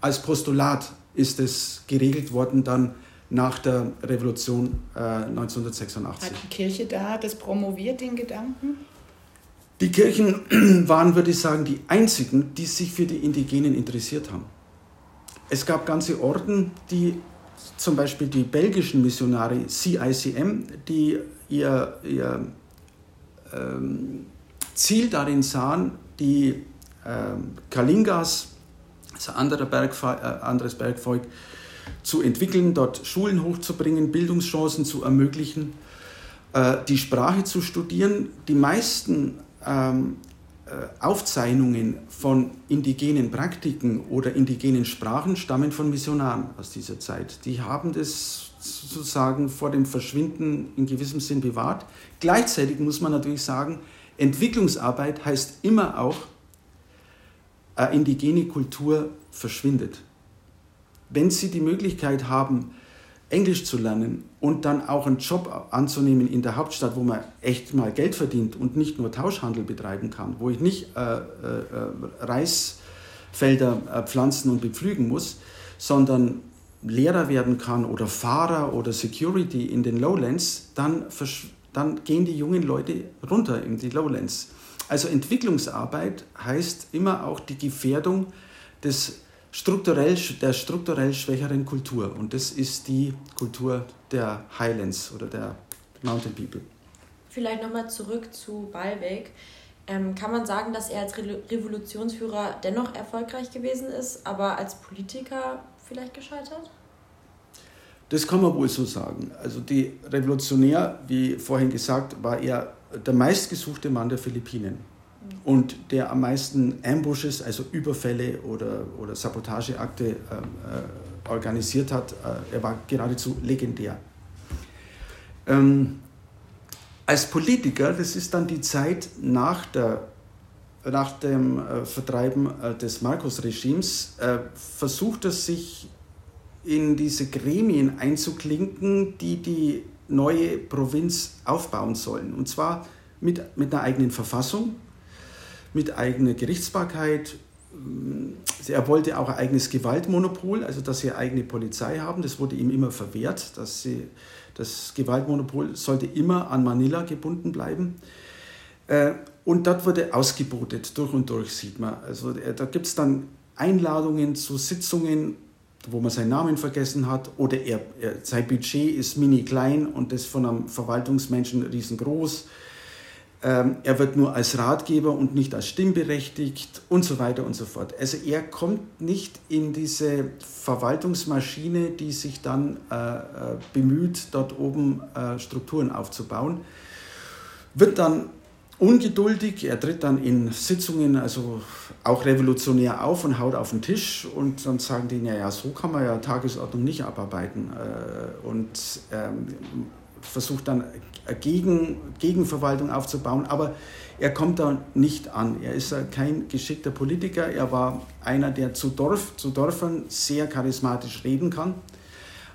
als Postulat ist es geregelt worden dann nach der Revolution äh, 1986. Hat die Kirche da das promoviert, den Gedanken? Die Kirchen (clears throat) waren, würde ich sagen, die einzigen, die sich für die Indigenen interessiert haben. Es gab ganze Orden, die zum Beispiel die belgischen Missionare CICM, die ihr, ihr ähm, Ziel darin sahen, die ähm, Kalingas, also andere Bergve äh, anderes Bergvolk, zu entwickeln, dort Schulen hochzubringen, Bildungschancen zu ermöglichen, äh, die Sprache zu studieren. Die meisten ähm, äh, Aufzeichnungen von indigenen Praktiken oder indigenen Sprachen stammen von Missionaren aus dieser Zeit. Die haben das sozusagen vor dem Verschwinden in gewissem Sinn bewahrt. Gleichzeitig muss man natürlich sagen, Entwicklungsarbeit heißt immer auch, eine indigene Kultur verschwindet. Wenn Sie die Möglichkeit haben, Englisch zu lernen und dann auch einen Job anzunehmen in der Hauptstadt, wo man echt mal Geld verdient und nicht nur Tauschhandel betreiben kann, wo ich nicht äh, äh, Reisfelder äh, pflanzen und bepflügen muss, sondern Lehrer werden kann oder Fahrer oder Security in den Lowlands, dann, dann gehen die jungen Leute runter in die Lowlands. Also Entwicklungsarbeit heißt immer auch die Gefährdung des strukturell, der strukturell schwächeren Kultur. Und das ist die Kultur der Highlands oder der Mountain People. Vielleicht nochmal zurück zu Ballweg. Ähm, kann man sagen, dass er als Re Revolutionsführer dennoch erfolgreich gewesen ist, aber als Politiker vielleicht gescheitert? Das kann man wohl so sagen. Also die Revolutionär, wie vorhin gesagt, war er der meistgesuchte Mann der Philippinen und der am meisten Ambushes, also Überfälle oder, oder Sabotageakte äh, äh, organisiert hat. Äh, er war geradezu legendär. Ähm, als Politiker, das ist dann die Zeit nach, der, nach dem äh, Vertreiben äh, des Markus-Regimes, äh, versucht er sich in diese Gremien einzuklinken, die die neue Provinz aufbauen sollen. Und zwar mit, mit einer eigenen Verfassung, mit eigener Gerichtsbarkeit. Er wollte auch ein eigenes Gewaltmonopol, also dass sie eine eigene Polizei haben. Das wurde ihm immer verwehrt, dass sie das Gewaltmonopol sollte immer an Manila gebunden bleiben. Äh, und dort wurde ausgebotet, durch und durch sieht man. Also äh, da gibt es dann Einladungen zu Sitzungen, wo man seinen Namen vergessen hat, oder er, er, sein Budget ist mini klein und das von einem Verwaltungsmenschen riesengroß. Ähm, er wird nur als Ratgeber und nicht als stimmberechtigt und so weiter und so fort. Also er kommt nicht in diese Verwaltungsmaschine, die sich dann äh, äh, bemüht, dort oben äh, Strukturen aufzubauen, wird dann ungeduldig, er tritt dann in Sitzungen, also auch revolutionär auf und haut auf den Tisch und dann sagen die, naja, so kann man ja Tagesordnung nicht abarbeiten äh, und ähm, versucht dann Gegen, Gegenverwaltung aufzubauen, aber er kommt da nicht an. Er ist kein geschickter Politiker, er war einer, der zu, Dorf, zu Dörfern sehr charismatisch reden kann,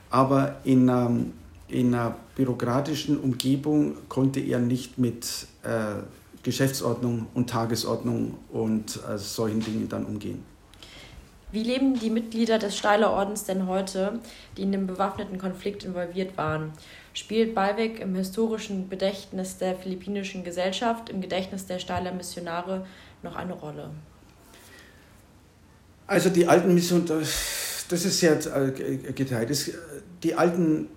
aber in, ähm, in einer bürokratischen Umgebung konnte er nicht mit äh, Geschäftsordnung und Tagesordnung und äh, solchen Dingen dann umgehen. Wie leben die Mitglieder des Steiler Ordens denn heute, die in dem bewaffneten Konflikt involviert waren? Spielt Ballweg im historischen Gedächtnis der philippinischen Gesellschaft, im Gedächtnis der Steiler Missionare noch eine Rolle? Also die alten Missionen, das ist sehr äh, geteilt. Die alten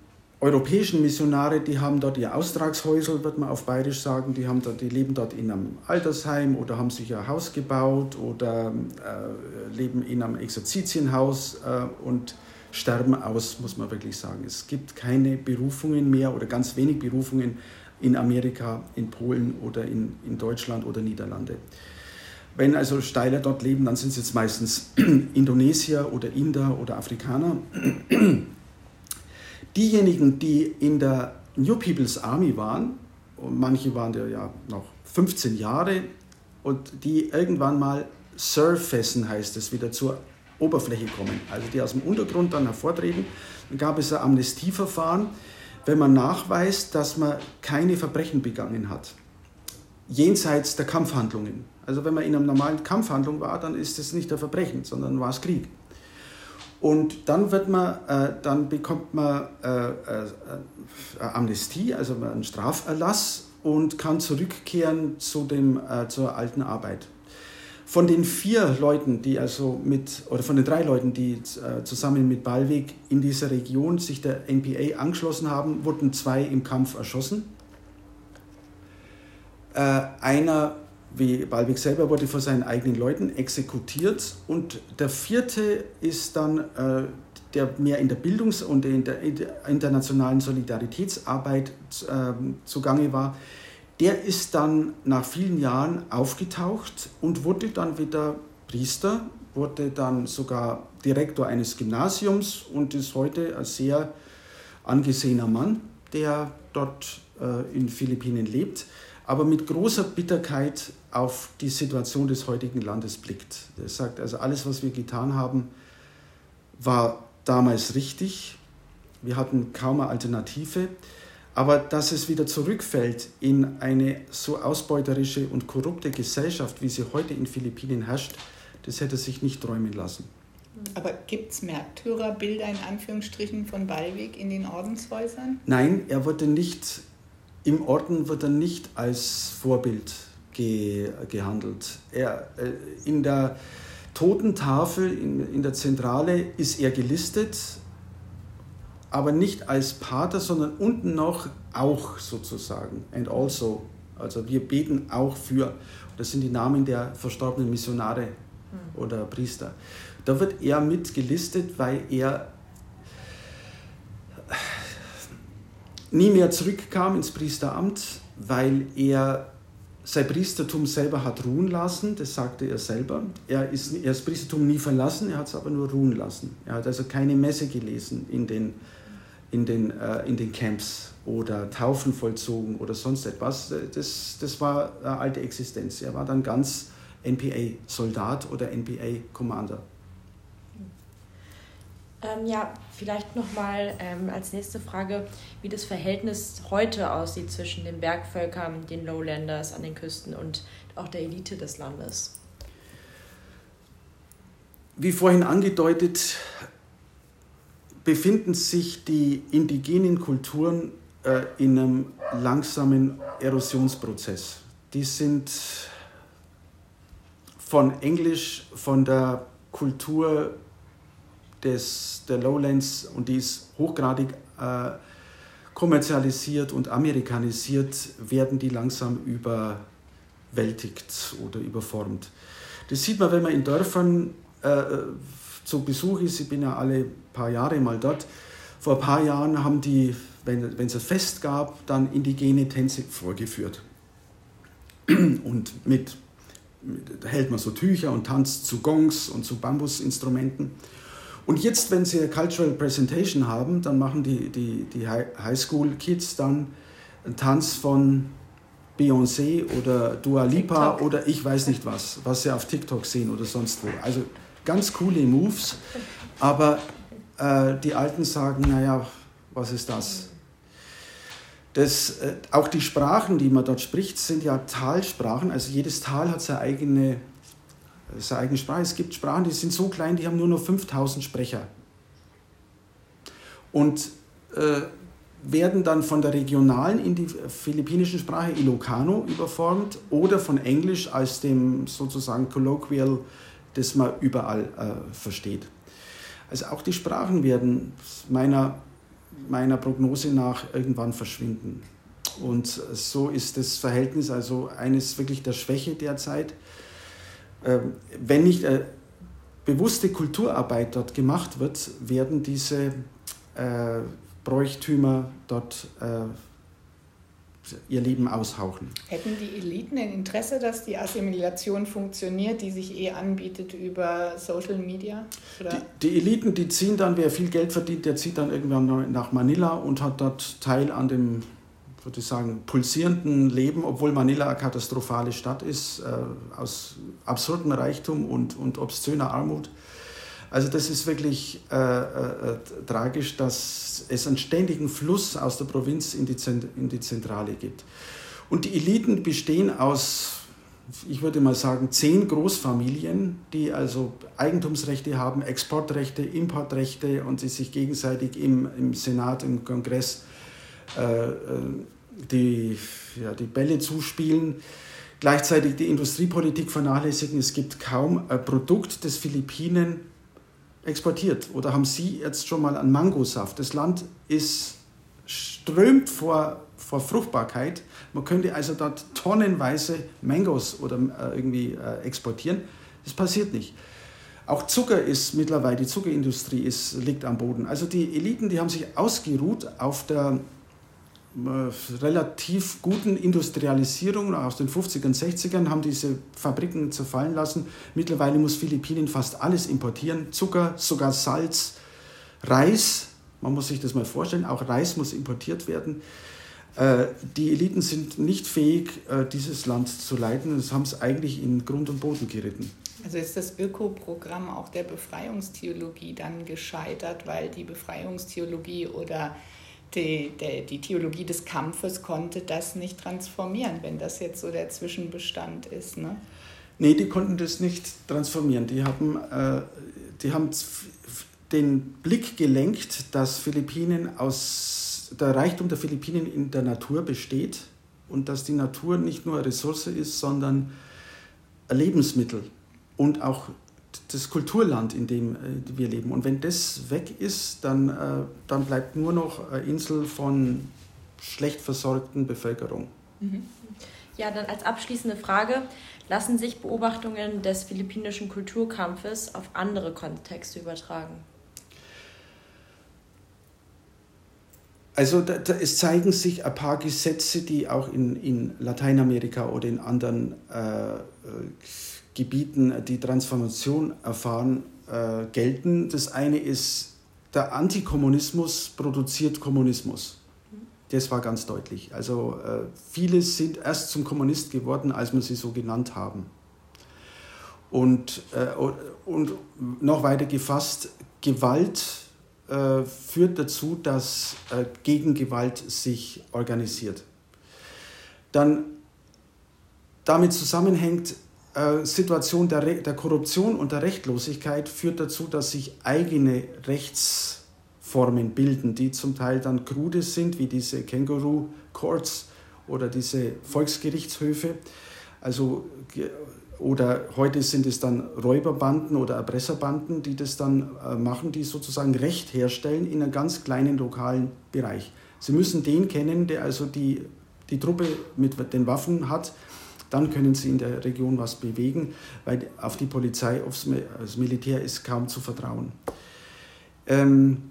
europäischen Missionare, die haben dort ihr Austragshäusel, wird man auf Bayerisch sagen, die, haben dort, die leben dort in einem Altersheim oder haben sich ein Haus gebaut oder äh, leben in einem Exerzitienhaus äh, und sterben aus, muss man wirklich sagen. Es gibt keine Berufungen mehr oder ganz wenig Berufungen in Amerika, in Polen oder in, in Deutschland oder Niederlande. Wenn also Steiler dort leben, dann sind es jetzt meistens (clears throat) Indonesier oder Inder oder Afrikaner. (clears throat) Diejenigen, die in der New People's Army waren, und manche waren ja noch 15 Jahre, und die irgendwann mal surfessen, heißt es, wieder zur Oberfläche kommen, also die aus dem Untergrund dann hervortreten, dann gab es ein Amnestieverfahren, wenn man nachweist, dass man keine Verbrechen begangen hat, jenseits der Kampfhandlungen. Also wenn man in einer normalen Kampfhandlung war, dann ist es nicht ein Verbrechen, sondern war es Krieg. Und dann wird man, äh, dann bekommt man äh, äh, Amnestie, also einen Straferlass und kann zurückkehren zu dem, äh, zur alten Arbeit. Von den vier Leuten, die also mit, oder von den drei Leuten, die äh, zusammen mit Ballweg in dieser Region sich der NPA angeschlossen haben, wurden zwei im Kampf erschossen. Äh, einer wie Balwig selber wurde von seinen eigenen Leuten exekutiert und der vierte ist dann äh, der mehr in der Bildungs- und in der internationalen Solidaritätsarbeit äh, zugange war, der ist dann nach vielen Jahren aufgetaucht und wurde dann wieder Priester, wurde dann sogar Direktor eines Gymnasiums und ist heute ein sehr angesehener Mann, der dort äh, in Philippinen lebt aber mit großer Bitterkeit auf die Situation des heutigen Landes blickt. Er sagt, also alles, was wir getan haben, war damals richtig. Wir hatten kaum eine Alternative. Aber dass es wieder zurückfällt in eine so ausbeuterische und korrupte Gesellschaft, wie sie heute in Philippinen herrscht, das hätte sich nicht träumen lassen. Aber gibt es Märtyrerbilder in Anführungsstrichen von Ballweg in den Ordenshäusern? Nein, er wurde nicht im Orden wird er nicht als Vorbild ge, gehandelt. Er, äh, in der Totentafel, in, in der Zentrale ist er gelistet, aber nicht als Pater, sondern unten noch auch sozusagen. And also. Also wir beten auch für. Das sind die Namen der verstorbenen Missionare hm. oder Priester. Da wird er mit gelistet, weil er nie mehr zurückkam ins Priesteramt, weil er sein Priestertum selber hat ruhen lassen, das sagte er selber. Er ist er das Priestertum nie verlassen, er hat es aber nur ruhen lassen. Er hat also keine Messe gelesen in den, in den, äh, in den Camps oder Taufen vollzogen oder sonst etwas. Das, das war eine alte Existenz. Er war dann ganz NPA-Soldat oder NPA-Commander. Ähm, ja, vielleicht nochmal ähm, als nächste Frage, wie das Verhältnis heute aussieht zwischen den Bergvölkern, den Lowlanders an den Küsten und auch der Elite des Landes. Wie vorhin angedeutet, befinden sich die indigenen Kulturen äh, in einem langsamen Erosionsprozess. Die sind von Englisch, von der Kultur des, der Lowlands und die ist hochgradig äh, kommerzialisiert und amerikanisiert, werden die langsam überwältigt oder überformt. Das sieht man, wenn man in Dörfern äh, zu Besuch ist. Ich bin ja alle paar Jahre mal dort. Vor ein paar Jahren haben die, wenn, wenn es ein Fest gab, dann indigene Tänze vorgeführt. (clears throat) Und mit, mit hält man so Tücher und tanzt zu Gongs und zu Bambusinstrumenten. Und jetzt, wenn sie eine Cultural Presentation haben, dann machen die, die, die Highschool-Kids dann einen Tanz von Beyoncé oder Dua Lipa TikTok. oder ich weiß nicht was, was sie auf TikTok sehen oder sonst wo. Also ganz coole Moves, aber äh, die Alten sagen, naja, was ist das? das äh, auch die Sprachen, die man dort spricht, sind ja Talsprachen. Also jedes Tal hat seine eigene seine eigene Sprache. Es gibt Sprachen, die sind so klein, die haben nur noch 5000 Sprecher. Und äh, werden dann von der regionalen in die philippinischen Sprache Ilocano überformt oder von Englisch als dem sozusagen Colloquial, das man überall äh, versteht. Also auch die Sprachen werden meiner, meiner Prognose nach irgendwann verschwinden. Und so ist das Verhältnis also eines wirklich der Schwäche derzeit. Ähm, wenn nicht äh, bewusste Kulturarbeit dort gemacht wird, werden diese äh, Bräuchtümer dort äh, ihr Leben aushauchen. Hätten die Eliten ein Interesse, dass die Assimilation funktioniert, die sich eh anbietet über Social Media? Die, die, Eliten, die ziehen dann, wer viel Geld verdient, der zieht dann irgendwann nach Manila und hat dort Teil an dem würde ich sagen, pulsierenden Leben, obwohl Manila eine katastrophale Stadt ist, äh, aus absurdem Reichtum und, und obszöner Armut. Also das ist wirklich äh, äh, äh, tragisch, dass es einen ständigen Fluss aus der Provinz in die, in die Zentrale gibt. Und die Eliten bestehen aus, ich würde mal sagen, zehn Großfamilien, die also Eigentumsrechte haben, Exportrechte, Importrechte und die sich gegenseitig im, im Senat, im Kongress äh, äh die, ja, die Bälle zuspielen, gleichzeitig die Industriepolitik vernachlässigen. Es gibt kaum ein Produkt des Philippinen exportiert. Oder haben Sie jetzt schon mal einen Mangosaft? Das Land ist strömt vor, vor Fruchtbarkeit. Man könnte also dort tonnenweise Mangos oder äh, irgendwie äh, exportieren. Das passiert nicht. Auch Zucker ist mittlerweile, die Zuckerindustrie ist, liegt am Boden. Also die Eliten, die haben sich ausgeruht auf der relativ guten Industrialisierung aus den 50ern, 60ern haben diese Fabriken zerfallen lassen. Mittlerweile muss Philippinen fast alles importieren. Zucker, sogar Salz, Reis. Man muss sich das mal vorstellen, auch Reis muss importiert werden. Äh, die Eliten sind nicht fähig, äh, dieses Land zu leiten. Das haben es eigentlich in Grund und Boden geritten. Also ist das Ökoprogramm auch der Befreiungstheologie dann gescheitert, weil die Befreiungstheologie oder die, die, die Theologie des Kampfes konnte das nicht transformieren, wenn das jetzt so der Zwischenbestand ist. Ne? Nee, die konnten das nicht transformieren. Die haben, äh, die haben den Blick gelenkt, dass Philippinen aus der Reichtum der Philippinen in der Natur besteht und dass die Natur nicht nur eine Ressource ist, sondern ein Lebensmittel und auch das Kulturland, in dem äh, wir leben. Und wenn das weg ist, dann, äh, dann bleibt nur noch eine Insel von schlecht versorgten Bevölkerung. Mhm. Ja, dann als abschließende Frage, lassen sich Beobachtungen des philippinischen Kulturkampfes auf andere Kontexte übertragen? Also da, da, es zeigen sich ein paar Gesetze, die auch in, in Lateinamerika oder in anderen äh, äh Gebieten, die Transformation erfahren, äh, gelten. Das eine ist der Antikommunismus produziert Kommunismus. Das war ganz deutlich. Also äh, viele sind erst zum Kommunist geworden, als wir sie so genannt haben. Und, äh, und noch weiter gefasst, Gewalt äh, führt dazu, dass äh, Gegengewalt sich organisiert. Dann damit zusammenhängt, Situation der, der Korruption und der Rechtlosigkeit führt dazu, dass sich eigene Rechtsformen bilden, die zum Teil dann krude sind, wie diese Kangaroo Courts oder diese Volksgerichtshöfe. Also oder heute sind es dann Räuberbanden oder Erpresserbanden, die das dann äh, machen, die sozusagen Recht herstellen in einem ganz kleinen lokalen Bereich. Sie müssen den kennen, der also die, die Truppe mit den Waffen hat. Dann können sie in der Region was bewegen, weil auf die Polizei, aufs das Militär ist kaum zu vertrauen. Ähm,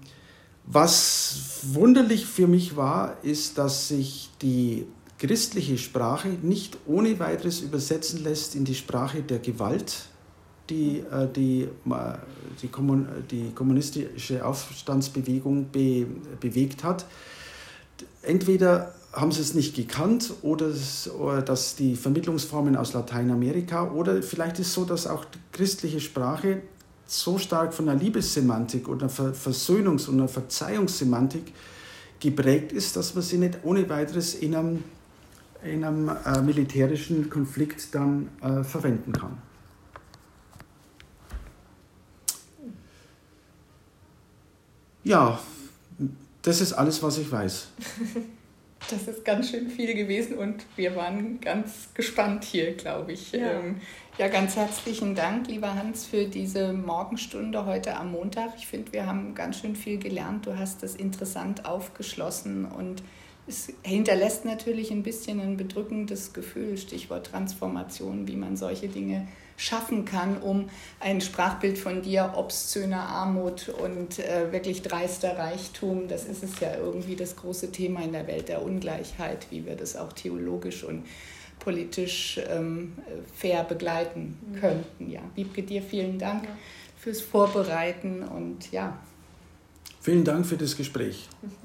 was wunderlich für mich war, ist, dass sich die christliche Sprache nicht ohne weiteres übersetzen lässt in die Sprache der Gewalt, die äh, die, die, Kommun die kommunistische Aufstandsbewegung be bewegt hat. Entweder haben sie es nicht gekannt oder, oder dass die Vermittlungsformen aus Lateinamerika oder vielleicht ist es so, dass auch die christliche Sprache so stark von der Liebessemantik oder Versöhnungs- und einer Verzeihungssemantik geprägt ist, dass man sie nicht ohne weiteres in einem in einem äh, militärischen Konflikt dann äh, verwenden kann. Ja, das ist alles, was ich weiß. (laughs) Das ist ganz schön viel gewesen und wir waren ganz gespannt hier, glaube ich. Ja. Ähm, ja, ganz herzlichen Dank, lieber Hans, für diese Morgenstunde heute am Montag. Ich finde, wir haben ganz schön viel gelernt. Du hast das interessant aufgeschlossen und es hinterlässt natürlich ein bisschen ein bedrückendes Gefühl, Stichwort Transformation, wie man solche Dinge schaffen kann, um ein Sprachbild von dir, obszöner Armut und äh, wirklich dreister Reichtum, das ist es ja irgendwie das große Thema in der Welt der Ungleichheit, wie wir das auch theologisch und politisch ähm, fair begleiten mhm. könnten. Ja, Wiebke, dir vielen Dank ja. fürs Vorbereiten und ja. Vielen Dank für das Gespräch. (laughs)